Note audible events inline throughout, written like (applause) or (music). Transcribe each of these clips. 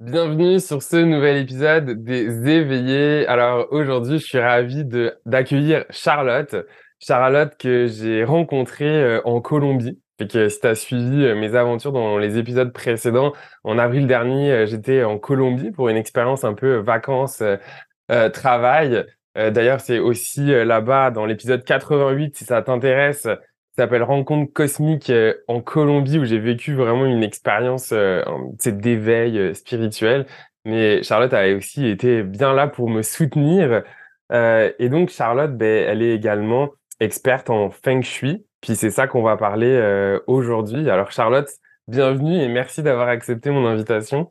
Bienvenue sur ce nouvel épisode des éveillés. Alors aujourd'hui, je suis ravi d'accueillir Charlotte. Charlotte que j'ai rencontrée euh, en Colombie. Fait que si tu as suivi euh, mes aventures dans les épisodes précédents, en avril dernier, euh, j'étais en Colombie pour une expérience un peu vacances, travail. D'ailleurs, c'est aussi là-bas dans l'épisode 88, si ça t'intéresse, s'appelle Rencontre cosmique euh, en Colombie où j'ai vécu vraiment une expérience euh, d'éveil euh, spirituel. Mais Charlotte a aussi été bien là pour me soutenir. et donc Charlotte, ben, elle est également experte en feng shui. Puis c'est ça qu'on va parler aujourd'hui. Alors Charlotte, bienvenue et merci d'avoir accepté mon invitation.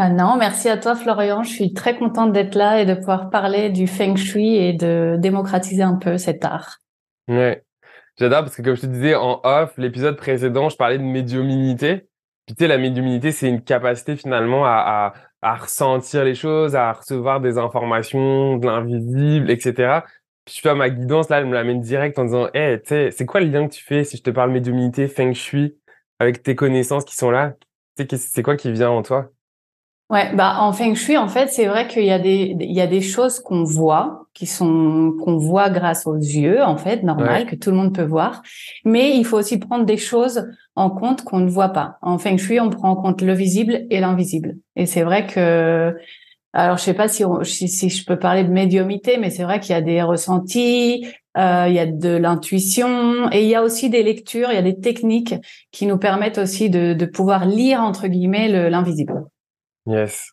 Ah non, merci à toi Florian. Je suis très contente d'être là et de pouvoir parler du feng shui et de démocratiser un peu cet art. Ouais, j'adore parce que comme je te disais en off, l'épisode précédent, je parlais de médiumnité. Puis tu sais, la médiumnité, c'est une capacité finalement à, à, ressentir les choses, à recevoir des informations, de l'invisible, etc. Puis tu vois, ma guidance, là, elle me l'amène direct en disant, hey, tu sais, c'est quoi le lien que tu fais si je te parle médiumnité, feng shui, avec tes connaissances qui sont là? Tu sais, c'est quoi qui vient en toi? Ouais, bah en feng shui, en fait, c'est vrai qu'il y a des il y a des choses qu'on voit, qui sont qu'on voit grâce aux yeux, en fait, normal, que tout le monde peut voir. Mais il faut aussi prendre des choses en compte qu'on ne voit pas. En feng shui, on prend en compte le visible et l'invisible. Et c'est vrai que alors je sais pas si, si, je peux parler de médiumité, mais c'est vrai qu'il y a des ressentis, euh, il y a de l'intuition et il y a aussi des lectures, il y a des techniques qui nous permettent aussi de, de pouvoir lire entre guillemets l'invisible. Yes.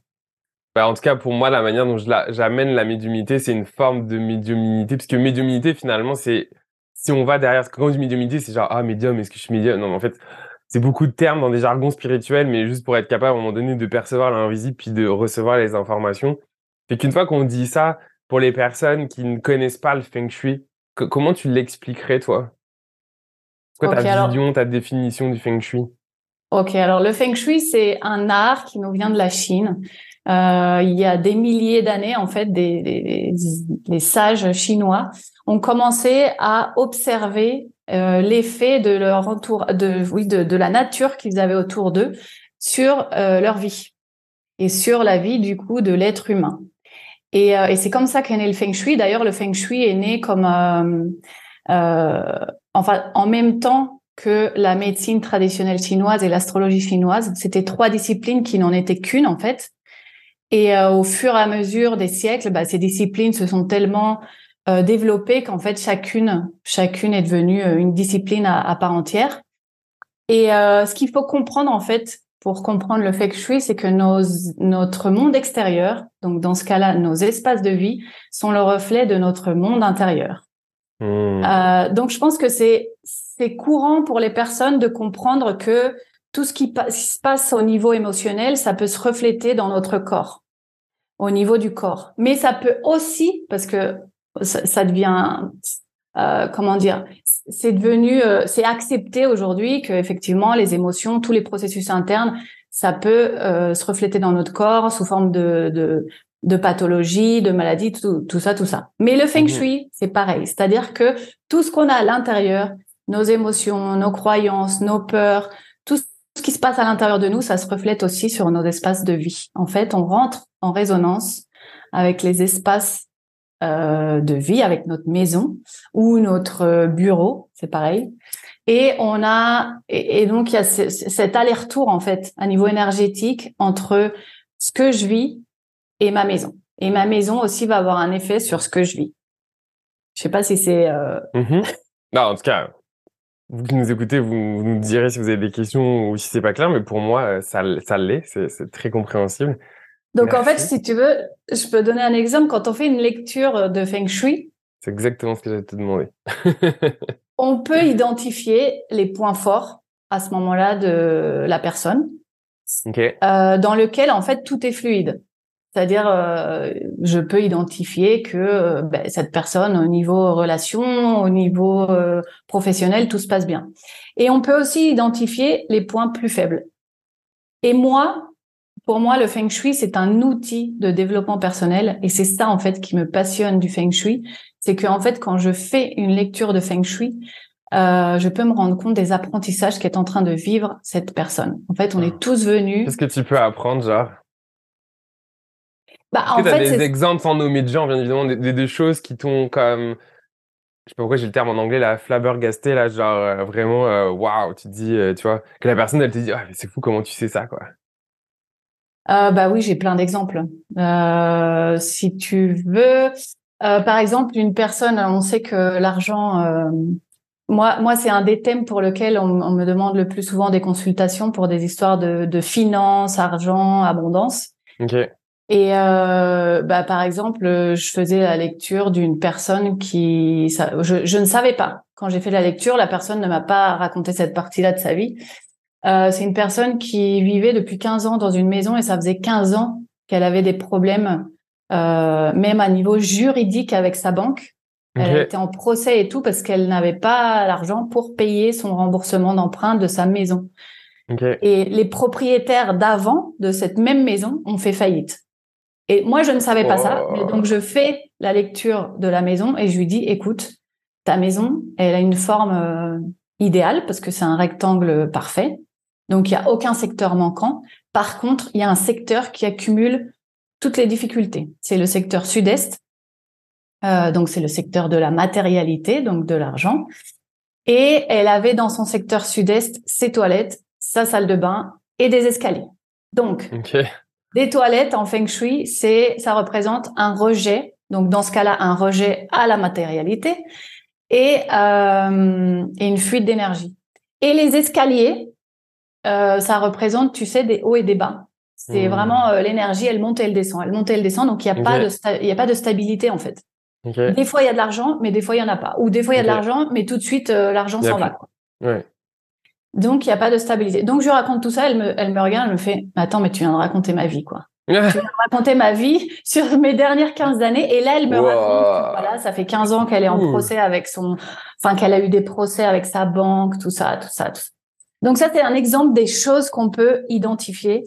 Bah, en tout cas, pour moi, la manière dont j'amène la, médiumnité, c'est une forme de médiumnité, parce que médiumnité, finalement, c'est si on va derrière, quand on dit médiumnité, c'est genre ah médium, est-ce que je suis médium? Non, mais en fait, c'est beaucoup de termes dans des jargons spirituels, mais juste pour être capable à un moment donné de percevoir l'invisible puis de recevoir les informations. Et qu'une fois qu'on dit ça, pour les personnes qui ne connaissent pas le feng shui, comment tu l'expliquerais toi? C'est quoi ta vision, ta définition du feng shui? Ok, alors le feng shui, c'est un art qui nous vient de la Chine. Euh, il y a des milliers d'années, en fait, des, sages chinois ont commencé à observer euh, l'effet de leur entour, de, oui, de, la nature qu'ils avaient autour d'eux sur euh, leur vie et sur la vie du coup de l'être humain. Et, et c'est comme ça qu'est né le feng shui. D'ailleurs, le feng shui est né comme, enfin, en même temps que la médecine traditionnelle chinoise et l'astrologie chinoise. C'était trois disciplines qui n'en étaient qu'une en fait. Et euh, au fur et à mesure des siècles, bah, ces disciplines se sont tellement euh, développées qu'en fait chacune, chacune est devenue euh, une discipline à, part entière. Et ce qu'il faut comprendre en fait pour comprendre le feng shui, c'est que nos, notre monde extérieur, donc dans ce cas-là, nos espaces de vie, sont le reflet de notre monde intérieur. Mmh. donc je pense que c'est c'est courant pour les personnes de comprendre que tout ce qui, se passe au niveau émotionnel, ça peut se refléter dans notre corps, au niveau du corps. Mais ça peut aussi, parce que ça, devient, euh, comment dire, c'est devenu, euh, c'est accepté aujourd'hui que effectivement les émotions, tous les processus internes, ça peut euh, se refléter dans notre corps sous forme de, de, de pathologie, de maladie, tout, tout ça, tout ça. Mais le feng mmh shui, c'est pareil. C'est-à-dire que tout ce qu'on a à l'intérieur, nos émotions, nos croyances, nos peurs, tout ce qui se passe à l'intérieur de nous, ça se reflète aussi sur nos espaces de vie. En fait, on rentre en résonance avec les espaces euh, de vie, avec notre maison ou notre bureau, c'est pareil. Et on a et, donc il y a cet aller-retour en fait à niveau énergétique entre ce que je vis et ma maison. Et ma maison aussi va avoir un effet sur ce que je vis. Je sais pas si c'est. Euh... Mm-hmm. Non, en tout cas, vous qui nous écoutez, vous, nous direz si vous avez des questions ou si c'est pas clair, mais pour moi, euh, ça, ça l'est, c'est très compréhensible. Donc en fait, si tu veux, je peux donner un exemple. Quand on fait une lecture de Feng Shui, c'est exactement ce que j'allais te demander. (laughs) on peut identifier les points forts à ce moment-là de la personne, euh, dans lequel en fait tout est fluide. C'est-à-dire, euh, je peux identifier que euh, ben, cette personne, au niveau relation, au niveau euh, professionnel, tout se passe bien. Et on peut aussi identifier les points plus faibles. Et moi, pour moi, le feng shui, c'est un outil de développement personnel. Et c'est ça, en fait, qui me passionne du feng shui. C'est que, en fait, quand je fais une lecture de feng shui, euh, je peux me rendre compte des apprentissages qu'est en train de vivre cette personne. En fait, on est ah. tous venus. Qu'est-ce que tu peux apprendre, genre bah, en fait, des exemples sans nommer de gens, bien évidemment, des, des, choses qui t'ont comme, je sais pas pourquoi j'ai le terme en anglais, la flabbergasté, là, genre euh, vraiment, euh, waouh, tu te dis, euh, tu vois, que la personne, elle te dit, ah, c'est fou, comment tu sais ça, quoi. bah oui, j'ai plein d'exemples. si tu veux, par exemple, une personne, on sait que l'argent, moi, moi, c'est un des thèmes pour lequel on, on, me demande le plus souvent des consultations pour des histoires de, de finances, argent, abondance. Ok. Et euh, bah, par exemple, je faisais la lecture d'une personne qui, ça, je, je, ne savais pas. Quand j'ai fait la lecture, la personne ne m'a pas raconté cette partie-là de sa vie. Euh, c'est une personne qui vivait depuis 15 ans dans une maison et ça faisait 15 ans qu'elle avait des problèmes, euh, même à niveau juridique avec sa banque. Elle était en procès et tout parce qu'elle n'avait pas l'argent pour payer son remboursement d'emprunt de sa maison. Et les propriétaires d'avant de cette même maison ont fait faillite. Et moi, je ne savais pas ça. Mais donc, je fais la lecture de la maison et je lui dis, écoute, ta maison, elle a une forme euh, idéale parce que c'est un rectangle parfait. Donc, il n'y a aucun secteur manquant. Par contre, il y a un secteur qui accumule toutes les difficultés. C'est le secteur sud-est. Euh, donc, c'est le secteur de la matérialité, donc de l'argent. Et elle avait dans son secteur sud-est ses toilettes, sa salle de bain et des escaliers. Donc, des toilettes en feng shui, c'est ça représente un rejet. Donc dans ce cas-là, un rejet à la matérialité et, euh, et une fuite d'énergie. Et les escaliers, euh, ça représente, tu sais, des hauts et des bas. C'est hmm. vraiment euh, l'énergie, elle monte et elle descend, elle monte et elle descend. Donc il n'y a pas de il y a pas de stabilité en fait. Des fois il y a de l'argent, mais des fois il y en a pas. Ou des fois il y a de l'argent, mais tout de suite euh, l'argent s'en va. Ouais. Donc, il n'y a pas de stabilité. Donc, je raconte tout ça, elle me, elle me regarde, elle me fait, attends, mais tu viens de raconter ma vie, quoi. (laughs) tu viens de raconter ma vie sur mes dernières 15 années. Et là, elle me raconte, voilà, ça fait 15 ans qu'elle est en procès avec son, enfin, qu'elle a eu des procès avec sa banque, tout ça, tout ça, tout ça. Donc, ça, c'est un exemple des choses qu'on peut identifier.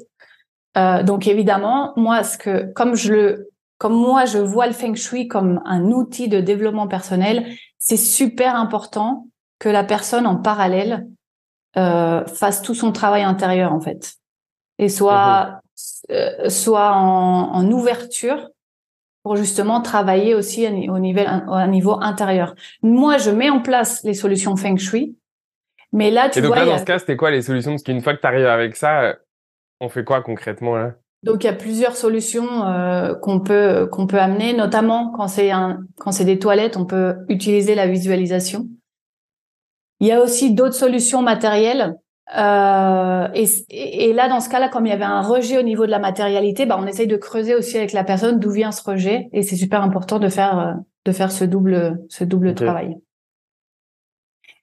Euh, donc, évidemment, moi, ce que, comme je le, comme moi, je vois le feng shui comme un outil de développement personnel, c'est super important que la personne en parallèle euh, fasse tout son travail intérieur en fait et soit mhm. euh, soit en, en, ouverture pour justement travailler aussi au niveau, au niveau intérieur. Moi, je mets en place les solutions feng shui, mais là, tu et donc vois, là, dans ce cas, c'était quoi les solutions? Parce qu'une fois que tu arrives avec ça, euh, on fait quoi concrètement là? Donc il y a plusieurs solutions euh, qu'on peut qu'on peut amener, notamment quand c'est un quand c'est des toilettes, on peut utiliser la visualisation. Il y a aussi d'autres solutions matérielles. Euh, et, et, là, dans ce cas-là, comme il y avait un rejet au niveau de la matérialité, bah, on essaye de creuser aussi avec la personne d'où vient ce rejet. Et c'est super important de faire euh, de faire ce double ce double travail.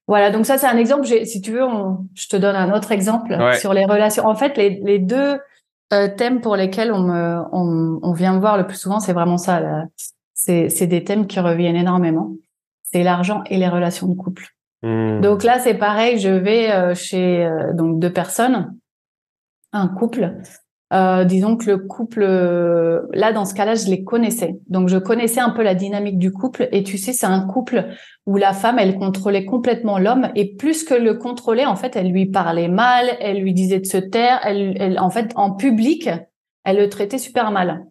Voilà, donc ça c'est un exemple. Si tu veux, on, je te donne un autre exemple sur les relations. En fait, les, les deux euh, thèmes pour lesquels on me on, on, vient me voir le plus souvent, c'est vraiment ça. C'est des thèmes qui reviennent énormément. C'est l'argent et les relations de couple. Hmm. Donc là, c'est pareil, je vais euh, chez euh, donc deux personnes, un couple. Euh, disons que le couple, là dans ce cas-là, je les connaissais. Donc je connaissais un peu la dynamique du couple. Et tu sais, c'est un couple où la femme, elle contrôlait complètement l'homme. Et plus que le contrôler, en fait, elle lui parlait mal, elle lui disait de se taire. Elle, elle en fait, en public, elle le traitait super mal.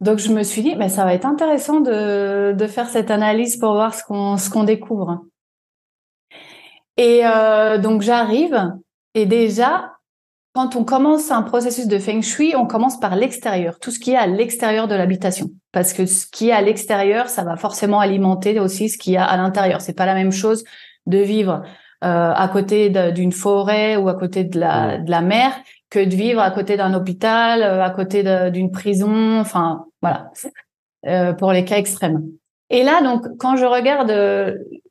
Donc je me suis dit, mais ça va être intéressant de, de faire cette analyse pour voir ce qu'on ce qu'on découvre. Et euh, donc j'arrive. Et déjà, quand on commence un processus de feng shui, on commence par l'extérieur, tout ce qui est à l'extérieur de l'habitation, parce que ce qui est à l'extérieur, ça va forcément alimenter aussi ce qu'il y a à l'intérieur. C'est pas la même chose de vivre euh, à côté d'une forêt ou à côté de la, de la mer que de vivre à côté d'un hôpital, à côté d'une prison, enfin voilà, pour les cas extrêmes. Et là, donc, quand je regarde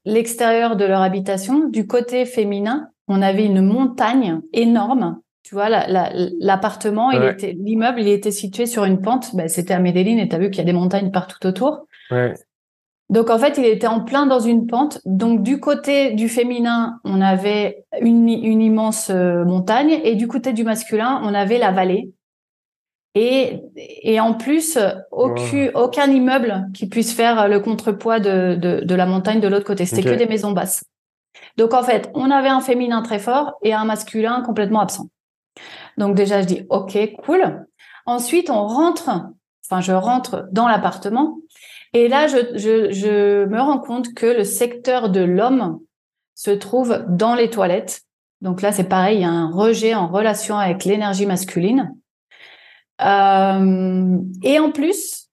l'extérieur de leur habitation, du côté féminin, on avait une montagne énorme. Tu vois, l'appartement, il était, l'immeuble, il était situé sur une pente. Ben, c'était à Medellin et tu as vu qu'il y a des montagnes partout autour. Donc en fait, il était en plein dans une pente. Donc du côté du féminin, on avait une, immense euh, montagne et du côté du masculin, on avait la vallée. Et, et en plus, aucun, aucun immeuble qui puisse faire le contrepoids de, de, la montagne de l'autre côté. C'était que des maisons basses. Donc en fait, on avait un féminin très fort et un masculin complètement absent. Donc déjà, je dis OK, cool. Ensuite, on rentre, enfin je rentre dans l'appartement et là, je, je, je me rends compte que le secteur de l'homme se trouve dans les toilettes. Donc là, c'est pareil, il y a un rejet en relation avec l'énergie masculine. Euh, et en plus,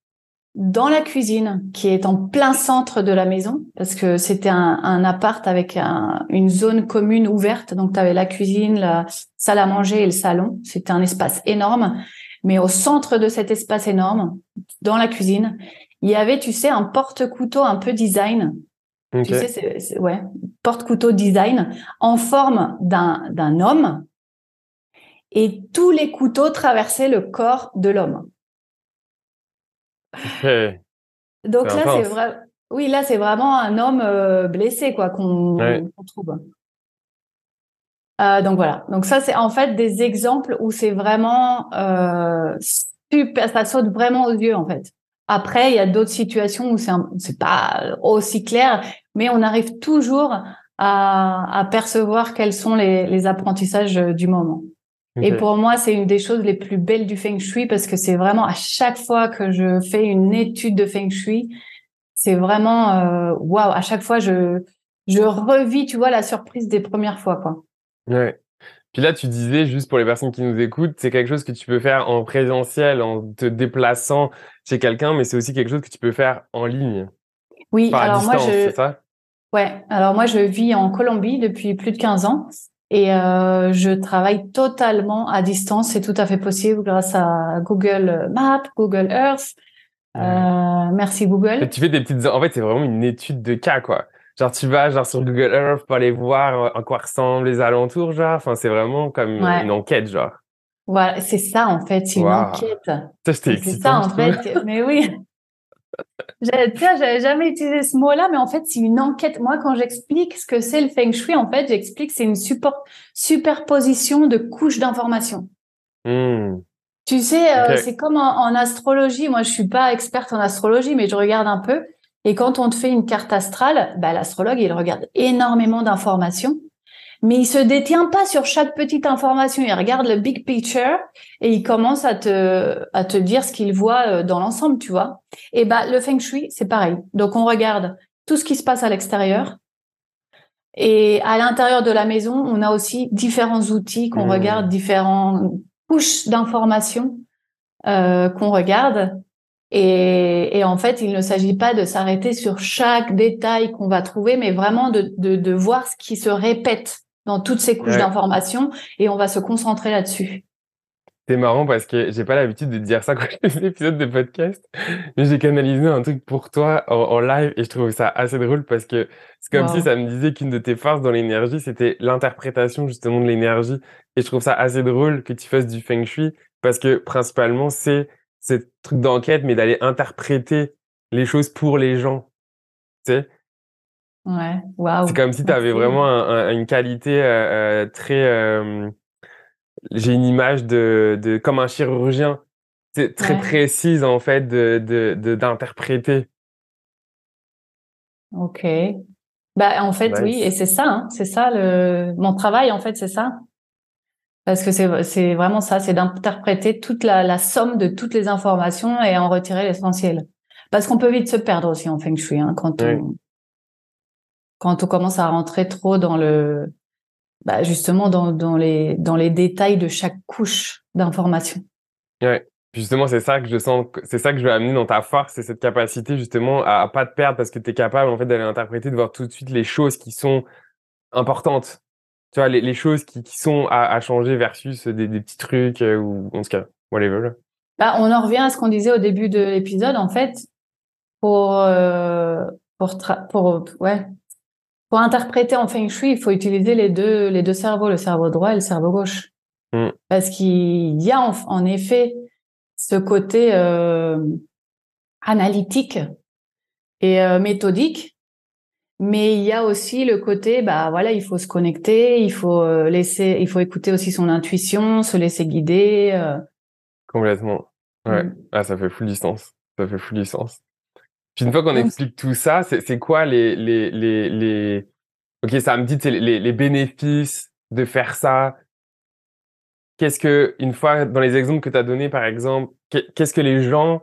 dans la cuisine, qui est en plein centre de la maison, parce que c'était un, un, appart avec une zone commune ouverte, donc tu avais la cuisine, la salle à manger et le salon. C'était un espace énorme. Mais au centre de cet espace énorme, dans la cuisine, il y avait, tu sais, un porte-couteau un peu design. Tu sais, c'est, ouais, porte-couteau design en forme d'un, d'un homme. Et tous les couteaux traversaient le corps de l'homme. (laughs) Donc là, c'est vrai. Oui, là, c'est vraiment un homme euh, blessé, quoi, qu'on, trouve. Euh, donc voilà. Donc ça, c'est en fait des exemples où c'est vraiment euh, super, ça saute vraiment aux yeux, en fait. Après, il y a d'autres situations où c'est c'est pas aussi clair, mais on arrive toujours à, à percevoir quels sont les, les apprentissages du moment. Et pour moi, c'est une des choses les plus belles du feng shui parce que c'est vraiment à chaque fois que je fais une étude de feng shui, c'est vraiment euh, waouh. À chaque fois, je je revis, tu vois, la surprise des premières fois, quoi. Ouais. Puis là, tu disais, juste pour les personnes qui nous écoutent, c'est quelque chose que tu peux faire en présentiel, en te déplaçant chez quelqu'un, mais c'est aussi quelque chose que tu peux faire en ligne. Oui, alors moi, je... ça? Ouais, alors moi, je vis en Colombie depuis plus de 15 ans et euh, je travaille totalement à distance. C'est tout à fait possible grâce à Google Maps, Google Earth. Euh, merci Google. Tu fais des petites... En fait, c'est vraiment une étude de cas, quoi. Genre, tu vas genre sur Google Earth pour aller voir en quoi ressemblent les alentours, genre. Enfin, c'est vraiment comme une enquête, genre. Voilà, c'est ça en fait, c'est une enquête. Ça, C'est ça en fait, mais oui. J'avais jamais utilisé ce mot-là, mais en fait, c'est une enquête. Moi, quand j'explique ce que c'est le feng shui, en fait, j'explique que c'est une support, superposition de couches d'informations. Hmm. Tu sais, euh, c'est comme en, en, astrologie. Moi, je suis pas experte en astrologie, mais je regarde un peu. Et quand on te fait une carte astrale, bah, l'astrologue, il regarde énormément d'informations, mais il se détient pas sur chaque petite information. Il regarde le big picture et il commence à te, à te dire ce qu'il voit euh, dans l'ensemble, tu vois. Et bah, le feng shui, c'est pareil. Donc, on regarde tout ce qui se passe à l'extérieur. Et à l'intérieur de la maison, on a aussi différents outils qu'on mmh. regarde, différentes couches d'informations euh, qu'on regarde. Et, et, en fait, il ne s'agit pas de s'arrêter sur chaque détail qu'on va trouver, mais vraiment de, de, de, voir ce qui se répète dans toutes ces couches d'informations et on va se concentrer là-dessus. C'est marrant parce que j'ai pas l'habitude de dire ça quand je fais des épisodes de podcast, mais j'ai canalisé un truc pour toi en, live et je trouve ça assez drôle parce que c'est comme si ça me disait qu'une de tes forces dans l'énergie, c'était l'interprétation justement de l'énergie. Et je trouve ça assez drôle que tu fasses du feng shui parce que principalement c'est ce truc d'enquête, mais d'aller interpréter les choses pour les gens. Tu sais Ouais. C'est comme si tu avais vraiment une qualité euh, euh, très. Euh, j'ai une image de, de comme un chirurgien. C'est très précise en fait de d'interpréter. De, ok. Bah en fait oui, et c'est ça, hein, c'est ça le mon travail en fait, c'est ça. Parce que c'est vraiment ça, c'est d'interpréter toute la, la, somme de toutes les informations et en retirer l'essentiel. Parce qu'on peut vite se perdre aussi en feng shui hein, quand on quand on commence à rentrer trop dans le bah justement dans, dans les dans les détails de chaque couche d'information. Ouais. Justement, c'est ça que je sens, c'est ça que je veux amener dans ta force, c'est cette capacité justement à, à pas te perdre parce que tu es capable en fait d'aller interpréter, de voir tout de suite les choses qui sont importantes tu vois, les, les choses qui, qui sont à, à changer versus des, des petits trucs euh, ou en tout cas, whatever. Bah, on en revient à ce qu'on disait au début de l'épisode. En fait, pour euh, pour pour ouais pour interpréter en feng shui, il faut utiliser les deux les deux cerveaux, le cerveau droit et le cerveau gauche, Mm. parce qu'il y a en, en effet ce côté euh, analytique et euh, méthodique, mais il y a aussi le côté bah voilà, il faut se connecter, il faut euh, laisser, il faut écouter aussi son intuition, se laisser guider. euh. Complètement. Ouais. Mm. Ah, ça fait full distance. Ça fait full distance. Puis une fois qu'on explique tout ça, c'est quoi les, les, les, les... Ok, ça me dit les, les bénéfices de faire ça. Qu'est-ce que, une fois, dans les exemples que tu as donnés, par exemple, qu'est- qu'est-ce que les gens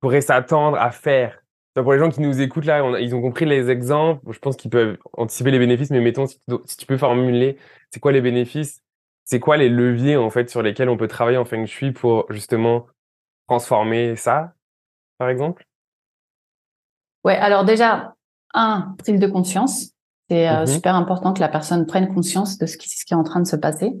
pourraient s'attendre à faire? Donc, Pour les gens qui nous écoutent là, on ils ont compris les exemples. Je pense qu'ils peuvent anticiper les bénéfices, mais mettons, si tu, si tu peux formuler, c'est quoi les bénéfices? C'est quoi les leviers, en fait, sur lesquels on peut travailler en Feng Shui pour, justement, transformer ça, par exemple? Ouais, alors déjà, un, prise de conscience. C'est euh, Mhm. super important que la personne prenne conscience de ce qui, ce qui est en train de se passer.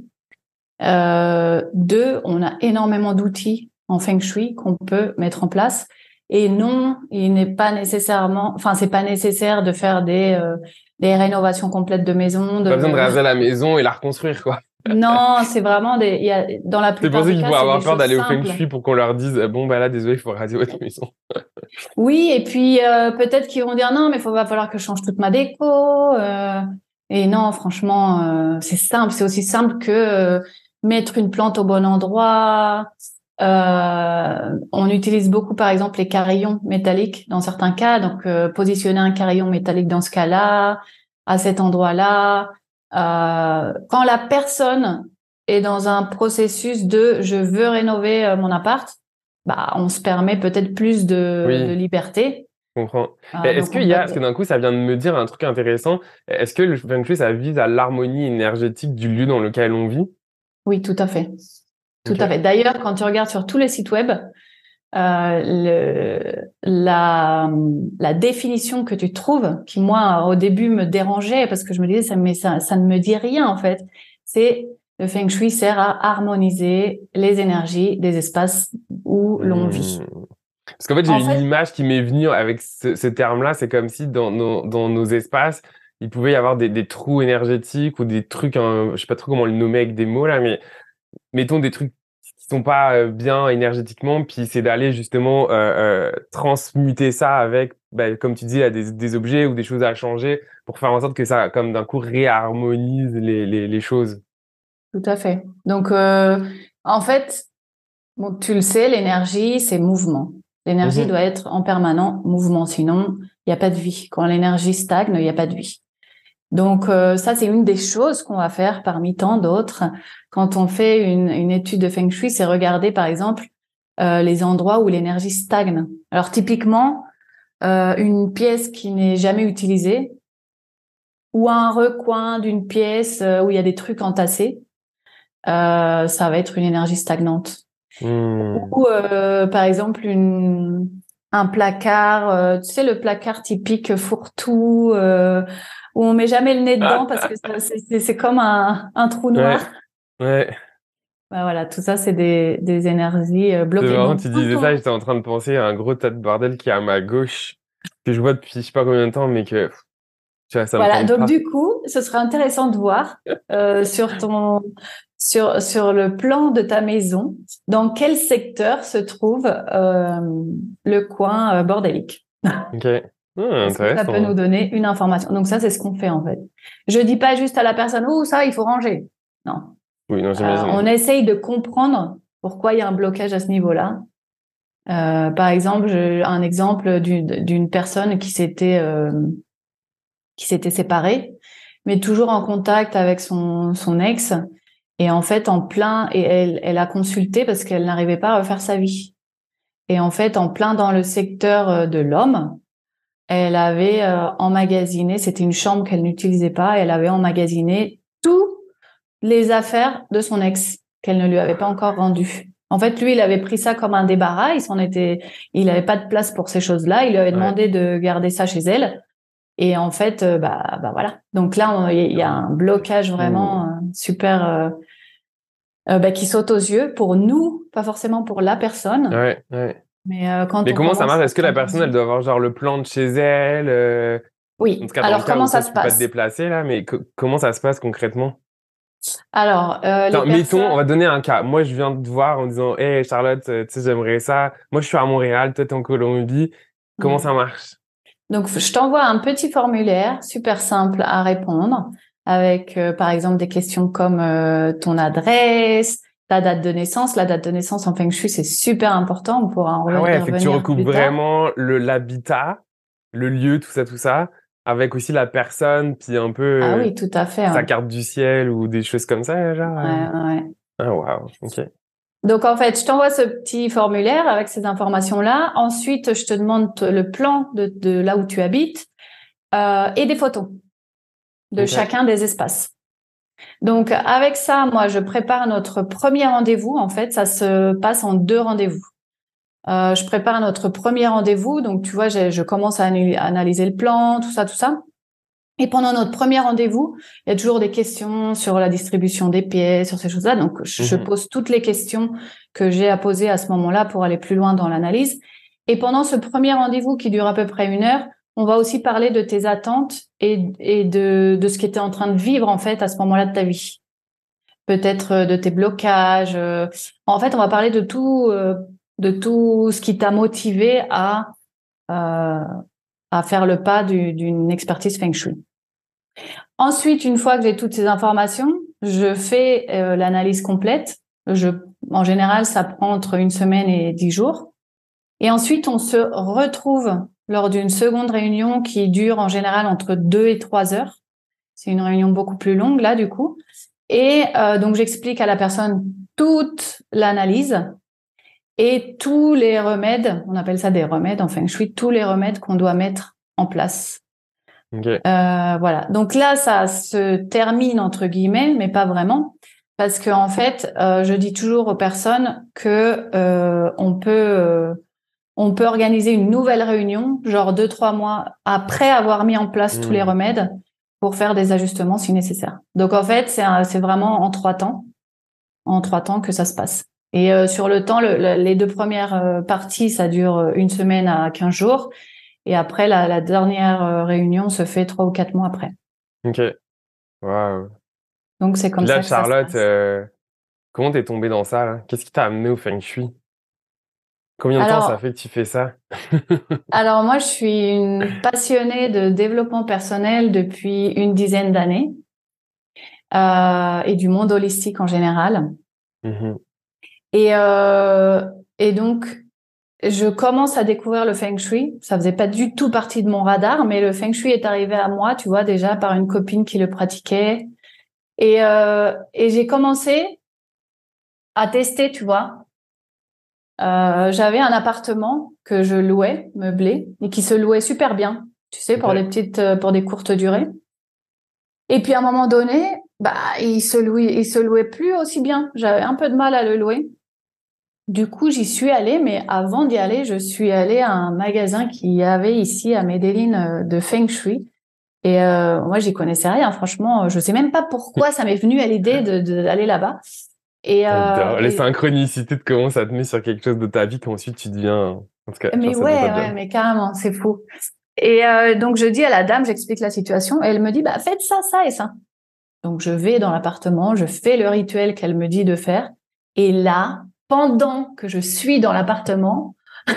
Euh, deux, on a énormément d'outils en Feng Shui qu'on peut mettre en place. Et non, il n'est pas nécessairement, enfin, c'est pas nécessaire de faire des, euh, des rénovations complètes de maison. De, Pas besoin de raser la maison et la reconstruire, quoi. Non, c'est vraiment des, il y a, dans la C'est plupart pour ça des qu'ils cas, c'est avoir des peur choses d'aller au Feng. Shui pour qu'on leur dise, bon, bah là, désolé, il faut raser votre (laughs) maison. Oui, et puis euh, peut-être qu'ils vont dire non, mais il va falloir que je change toute ma déco. euh, et non, franchement, euh, c'est simple. C'est aussi simple que euh, mettre une plante au bon endroit. Euh, on utilise beaucoup, par exemple, les carillons métalliques dans certains cas. Donc, euh, positionner un carillon métallique dans ce cas-là, à cet endroit-là. Euh, quand la personne est dans un processus de je veux rénover euh, mon appart, bah, on se permet peut-être plus de, Oui. de liberté. Je comprends. Euh, Est-ce qu'il y a, parce que d'un coup, ça vient de me dire un truc intéressant. Est-ce que le Feng Shui, ça vise à l'harmonie énergétique du lieu dans lequel on vit? Oui, tout à fait. Tout à fait. D'ailleurs, quand tu regardes sur tous les sites web, euh, le, la, la définition que tu trouves, qui moi au début me dérangeait parce que je me disais ça, mais ça, ça ne me dit rien en fait. C'est le feng shui sert à harmoniser les énergies des espaces où l'on vit. Hmm. Parce qu'en fait, j'ai une fait- image qui m'est venue avec ce, ce terme-là. C'est comme si dans nos, dans nos espaces, il pouvait y avoir des, des trous énergétiques ou des trucs, hein, je sais pas trop comment le nommer avec des mots là, mais mettons des trucs sont pas euh, bien énergétiquement, puis c'est d'aller justement euh, euh, transmuter ça avec, bah, comme tu dis, là, des, des objets ou des choses à changer pour faire en sorte que ça, comme d'un coup, réharmonise les, les, les choses. Tout à fait. Donc, euh, en fait, bon, tu le sais, l'énergie, c'est mouvement. L'énergie Mhm. doit être en permanent mouvement, sinon il n'y a pas de vie. Quand l'énergie stagne, il n'y a pas de vie. Donc euh, ça, c'est une des choses qu'on va faire parmi tant d'autres quand on fait une, une étude de Feng Shui, c'est regarder par exemple euh, les endroits où l'énergie stagne. Alors typiquement, euh, une pièce qui n'est jamais utilisée ou un recoin d'une pièce euh, où il y a des trucs entassés, euh, ça va être une énergie stagnante. Hmm. Ou euh, par exemple une un placard, euh, tu sais le placard typique fourre-tout euh, où on met jamais le nez dedans parce que c'est comme un, un trou noir. Ouais. Bah, voilà, tout ça c'est des, des énergies euh, bloquées. Donc, tu disais ça, j'étais en train de penser à un gros tas de bordel qui est à ma gauche, que je vois depuis je sais pas combien de temps, mais que, tu vois, ça Voilà, donc pas. du coup, ce serait intéressant de voir euh, sur ton sur sur le plan de ta maison, dans quel secteur se trouve euh, le coin bordélique. Ok. (laughs) Ah, ça peut nous donner une information? Donc ça, c'est ce qu'on fait en fait. Je dis pas juste à la personne, oh ça, il faut ranger. Non. Oui, non, Euh, on essaye de comprendre pourquoi il y a un blocage à ce niveau-là. Euh, par exemple, un exemple d'une personne qui s'était euh, qui s'était séparée, mais toujours en contact avec son son ex. Et en fait, en plein, et elle, elle a consulté parce qu'elle n'arrivait pas à refaire sa vie. Et en fait, en plein dans le secteur de l'homme, elle avait euh, emmagasiné, c'était une chambre qu'elle n'utilisait pas, elle avait emmagasiné tous les affaires de son ex qu'elle ne lui avait pas encore rendues. En fait, lui, il avait pris ça comme un débarras, il s'en était, il avait pas de place pour ces choses-là, il lui avait Ouais. demandé de garder ça chez elle. Et en fait, bah, bah voilà. Donc là, il y, a un blocage vraiment mmh. super bah, qui saute aux yeux pour nous, pas forcément pour la personne. Ouais, ouais. Mais quand Mais comment ça marche? Est-ce que la personne, elle doit avoir genre le plan de chez elle Oui. Alors comment ça se passe Pas te déplacer là, mais comment ça se passe concrètement? Alors, euh, mettons, on va donner un cas. Moi, je viens de te voir en disant, hey Charlotte, tu sais, j'aimerais ça. Moi, je suis à Montréal, toi, t'es en Colombie. Comment ça marche? Donc, je t'envoie un petit formulaire super simple à répondre avec, euh, par exemple, des questions comme euh, ton adresse, ta date de naissance. La date de naissance en Feng Shui, c'est super important. On pourra en ah ouais, fait que tu recoupes vraiment le l'habitat, le lieu, tout ça, tout ça avec aussi la personne, puis un peu ah oui, tout à fait, sa hein. carte du ciel ou des choses comme ça, genre. Ouais, ouais. Ah waouh, ok. Donc en fait, je t'envoie ce petit formulaire avec ces informations-là. Ensuite, je te demande le plan de, de là où tu habites euh, et des photos de chacun des espaces. Donc avec ça, moi, je prépare notre premier rendez-vous. En fait, ça se passe en deux rendez-vous. Euh, je prépare notre premier rendez-vous, donc tu vois, je, commence à analyser le plan, tout ça, tout ça. Et pendant notre premier rendez-vous, il y a toujours des questions sur la distribution des pièces, sur ces choses-là. Donc, je, mhm. pose toutes les questions que j'ai à poser à ce moment-là pour aller plus loin dans l'analyse. Et pendant ce premier rendez-vous qui dure à peu près une heure, on va aussi parler de tes attentes et, et de, de ce qui était en train de vivre en fait à ce moment-là de ta vie. Peut-être euh, de tes blocages. Euh. En fait, on va parler de tout de tout ce qui t'a motivé à, euh, faire le pas d'une expertise Feng Shui. Ensuite, une fois que j'ai toutes ces informations, je fais euh, l'analyse complète. Je, en général, ça prend entre une semaine et dix jours. Et ensuite, on se retrouve lors d'une seconde réunion qui dure en général entre deux et trois heures. C'est une réunion beaucoup plus longue là, du coup. Et euh, donc, j'explique à la personne toute l'analyse et tous les remèdes, on appelle ça des remèdes en feng shui, tous les remèdes qu'on doit mettre en place. Euh, voilà. Donc là, ça se termine entre guillemets, mais pas vraiment, parce que en fait, euh, je dis toujours aux personnes que euh, on peut on peut organiser une nouvelle réunion, genre deux trois mois après avoir mis en place tous les hmm. remèdes, pour faire des ajustements si nécessaire. Donc en fait, c'est c'est vraiment en trois temps, en trois temps que ça se passe. Et euh, sur le temps, les deux premières euh, parties, ça dure euh, une semaine à 15 jours. Et après, la, dernière réunion se fait trois ou quatre mois après. Ok. Waouh. Donc, c'est comme ça. Là, Charlotte, comment t'es tombée dans ça Qu'est-ce qui t'a amené au Feng Shui? Combien de temps ça fait que tu fais ça? (laughs) Alors, moi, je suis une passionnée de développement personnel depuis une dizaine d'années et du monde holistique en général. Mmh et, euh, et donc, je commence à découvrir le feng shui. Ça faisait pas du tout partie de mon radar, mais le feng shui est arrivé à moi, tu vois, déjà par une copine qui le pratiquait. Et, euh, et j'ai commencé à tester, tu vois. Euh, J'avais un appartement que je louais, meublé, et qui se louait super bien, tu sais, pour des petites, pour des courtes durées. Et puis à un moment donné, bah, il se louait, il se louait plus aussi bien. J'avais un peu de mal à le louer. Du coup, j'y suis allée, mais avant d'y aller, je suis allée à un magasin qu'il y avait ici à Medellin euh, de Feng Shui. Et euh, moi, j'y connaissais rien, franchement. Je sais même pas pourquoi ça m'est venu à l'idée d'aller là-bas. Et, euh, les synchronicités de comment ça te met sur quelque chose de ta vie qu'ensuite tu deviens. En tout cas, mais ouais, ouais, mais carrément, c'est fou. Et euh, donc je dis à la dame, j'explique la situation, et elle me dit bah faites ça, ça et ça. Donc je vais dans l'appartement, je fais le rituel qu'elle me dit de faire, et là, pendant que je suis dans l'appartement. Il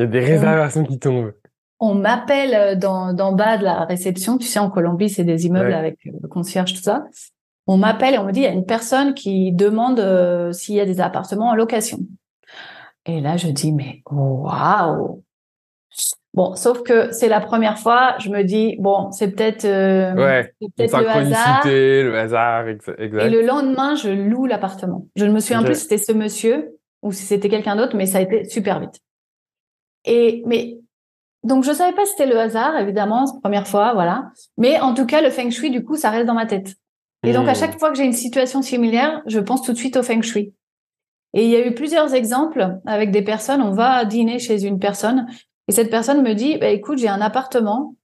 y a des réservations qui tombent. On m'appelle euh, d'en bas de la réception. Tu sais, en Colombie, c'est des immeubles avec le concierge, tout ça. On m'appelle et on me dit, il y a une personne qui demande euh, s'il y a des appartements en location. Et là, je dis, mais waouh Bon, sauf que c'est la première fois, je me dis, bon, c'est peut-être euh, ouais, peut le hasard. le hasard, exact. Et le lendemain, je loue l'appartement. Je ne me souviens plus si c'était ce monsieur ou si c'était quelqu'un d'autre, mais ça a été super vite. Et mais donc je savais pas si c'était le hasard, évidemment, première fois, voilà. Mais en tout cas, le feng shui, du coup, ça reste dans ma tête. Et donc à hmm. chaque fois que j'ai une situation similaire, je pense tout de suite au feng shui. Et il y a eu plusieurs exemples avec des personnes. On va dîner chez une personne et cette personne me dit, bah, écoute, j'ai un appartement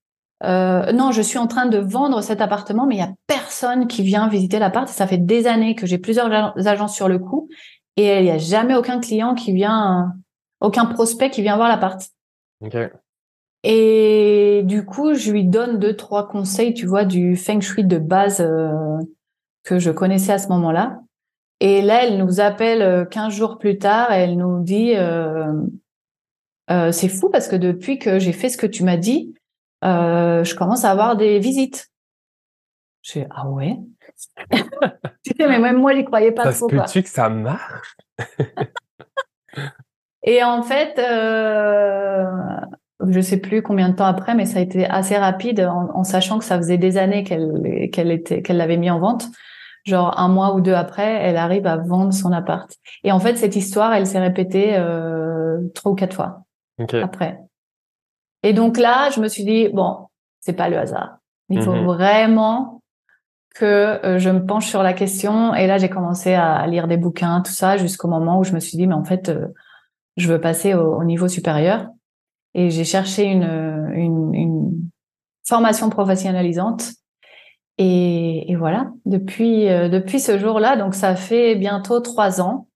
euh, non, je suis en train de vendre cet appartement, mais il y a personne qui vient visiter l'appart. Ça fait des années que j'ai plusieurs agences sur le coup et il n'y a jamais aucun client qui vient, aucun prospect qui vient voir l'appart. Et du coup, je lui donne deux, trois conseils, tu vois, du feng shui de base euh, que je connaissais à ce moment-là. Et là, elle nous appelle 15 euh, jours plus tard et elle nous dit, euh, euh, c'est fou parce que depuis que j'ai fait ce que tu m'as dit, euh, je commence à avoir des visites. Je fais, ah ouais? (laughs) Tu sais, mais même moi, j'y croyais pas trop. Ça tu que ça marche? (laughs) Et en fait, euh, je sais plus combien de temps après, mais ça a été assez rapide en, sachant que ça faisait des années qu'elle qu'elle était qu'elle l'avait mis en vente. Genre un mois ou deux après, elle arrive à vendre son appart. Et en fait, cette histoire, elle s'est répétée euh, trois ou quatre fois après. Et donc là, je me suis dit bon, c'est pas le hasard. Il faut mhm. vraiment que euh, je me penche sur la question. Et là, j'ai commencé à lire des bouquins, tout ça, jusqu'au moment où je me suis dit mais en fait, euh, je veux passer au niveau supérieur et j'ai cherché une, une, une, formation professionnalisante. Et, et voilà, depuis, euh, depuis ce jour-là, donc ça fait bientôt trois ans,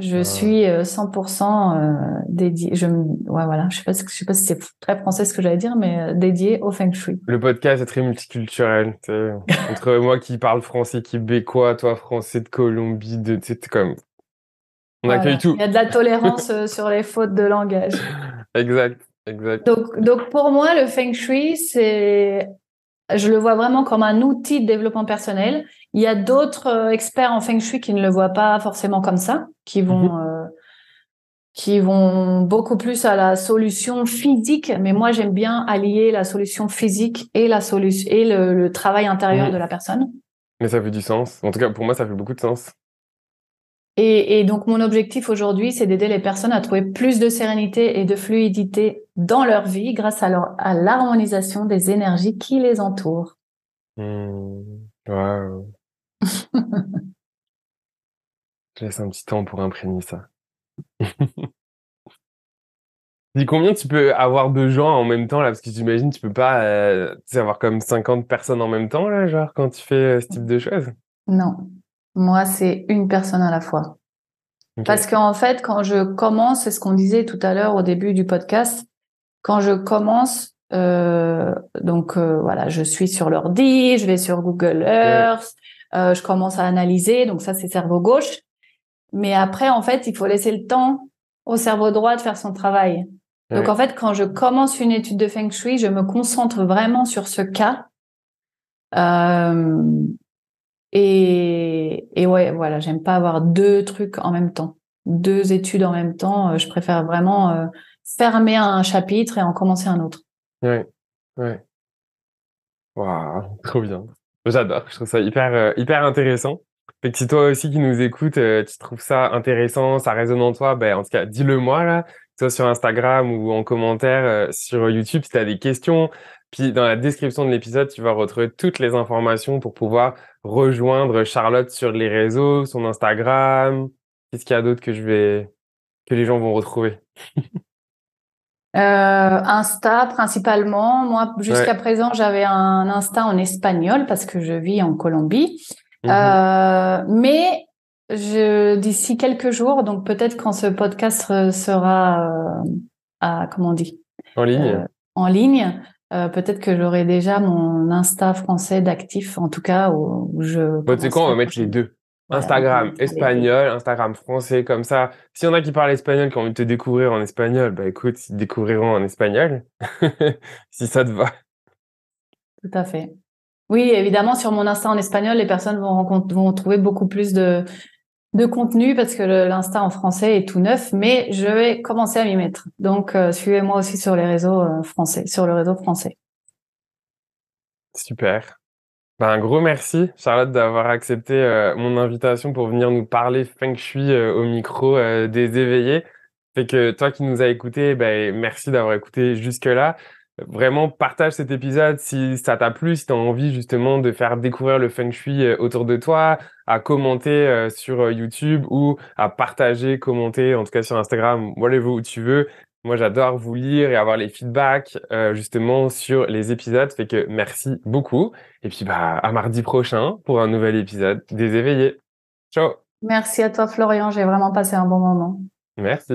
je ah. suis 100% euh, euh, dédié. Je, ouais, voilà, je sais pas, je sais pas si c'est très français ce que j'allais dire, mais dédié au feng shui. Le podcast est très multiculturel. (laughs) Entre moi qui parle français québécois, toi français de Colombie, de, c'est comme on accueille tout. Il y a de la tolérance sur les fautes de langage. (laughs) Exact. Exact. Donc, donc pour moi, le feng shui, c'est, je le vois vraiment comme un outil de développement personnel. Il y a d'autres euh, experts en feng shui qui ne le voient pas forcément comme ça, qui vont, mhm. euh, qui vont beaucoup plus à la solution physique. Mais moi, j'aime bien allier la solution physique et la solution et le, travail intérieur de la personne. Mais ça fait du sens. En tout cas, pour moi, ça fait beaucoup de sens. Et, donc, mon objectif aujourd'hui, c'est d'aider les personnes à trouver plus de sérénité et de fluidité dans leur vie grâce à, l'harmonisation des énergies qui les entourent. Mmh. (laughs) Je laisse un petit temps pour imprégner ça. (laughs) Dis combien tu peux avoir de gens en même temps là? Parce que j'imagine tu peux pas euh, avoir comme 50 personnes en même temps là genre quand tu fais euh, ce type de choses? Non, moi, c'est une personne à la fois. Parce qu'en fait, quand je commence, c'est ce qu'on disait tout à l'heure au début du podcast, quand je commence, euh, donc euh, voilà, je suis sur l'ordi, je vais sur Google Earth, euh, je commence à analyser, donc ça c'est cerveau gauche. Mais après, en fait, il faut laisser le temps au cerveau droit de faire son travail. Donc en fait, quand je commence une étude de feng shui, je me concentre vraiment sur ce cas. Euh, et, et ouais, voilà, j'aime pas avoir deux trucs en même temps, deux études en même temps. Euh, je préfère vraiment euh, fermer un chapitre et en commencer un autre. Ouais, ouais. Waouh, trop bien. J'adore. Je trouve ça hyper, euh, hyper intéressant. Fait que si toi aussi qui nous écoutes, tu trouves ça intéressant, ça résonne en toi, ben en tout cas, dis-le moi là, soit sur Instagram ou en commentaire sur YouTube si tu as des questions, puis dans la description de l'épisode, tu vas retrouver toutes les informations pour pouvoir rejoindre Charlotte sur les réseaux, son Instagram. Qu'est-ce qu'il y a d'autre que je vais que les gens vont retrouver? (laughs) euh, Insta principalement. Moi, jusqu'à présent, j'avais un Insta en espagnol parce que je vis en Colombie. Mhm. Euh, mais je d'ici quelques jours, donc peut-être quand ce podcast sera euh, à comment on dit? En ligne. en ligne, euh, peut-être que j'aurai déjà mon Insta français d'actif, en tout cas, où, je. Bon, tu sais quoi, on va mettre les deux. Instagram espagnol, Instagram français, comme ça. S'il y en a qui parlent espagnol, qui ont envie de te découvrir en espagnol, bah écoute, ils découvriront en espagnol, (laughs) si ça te va. Tout à fait. Oui, évidemment, sur mon Insta en espagnol, les personnes vont, vont trouver beaucoup plus de, de contenu parce que l'Insta en français est tout neuf, mais je vais commencer à m'y mettre. Donc, euh, suivez-moi aussi sur les réseaux euh, français, sur le réseau français. Super. Ben, un gros merci, Charlotte, d'avoir accepté euh, mon invitation pour venir nous parler feng shui au micro des éveillés. Fait que toi qui nous as écoutés, ben, merci d'avoir écouté jusque-là vraiment partage cet épisode si ça t'a plu, si tu as envie justement de faire découvrir le feng shui euh, autour de toi, à commenter euh, sur euh, YouTube ou à partager, commenter en tout cas sur Instagram, whatever où tu veux. Moi, j'adore vous lire et avoir les feedbacks euh, justement sur les épisodes. Fait que merci beaucoup. Et puis, bah, à mardi prochain pour un nouvel épisode des éveillés. Ciao. Merci à toi, Florian. J'ai vraiment passé un bon moment. Merci.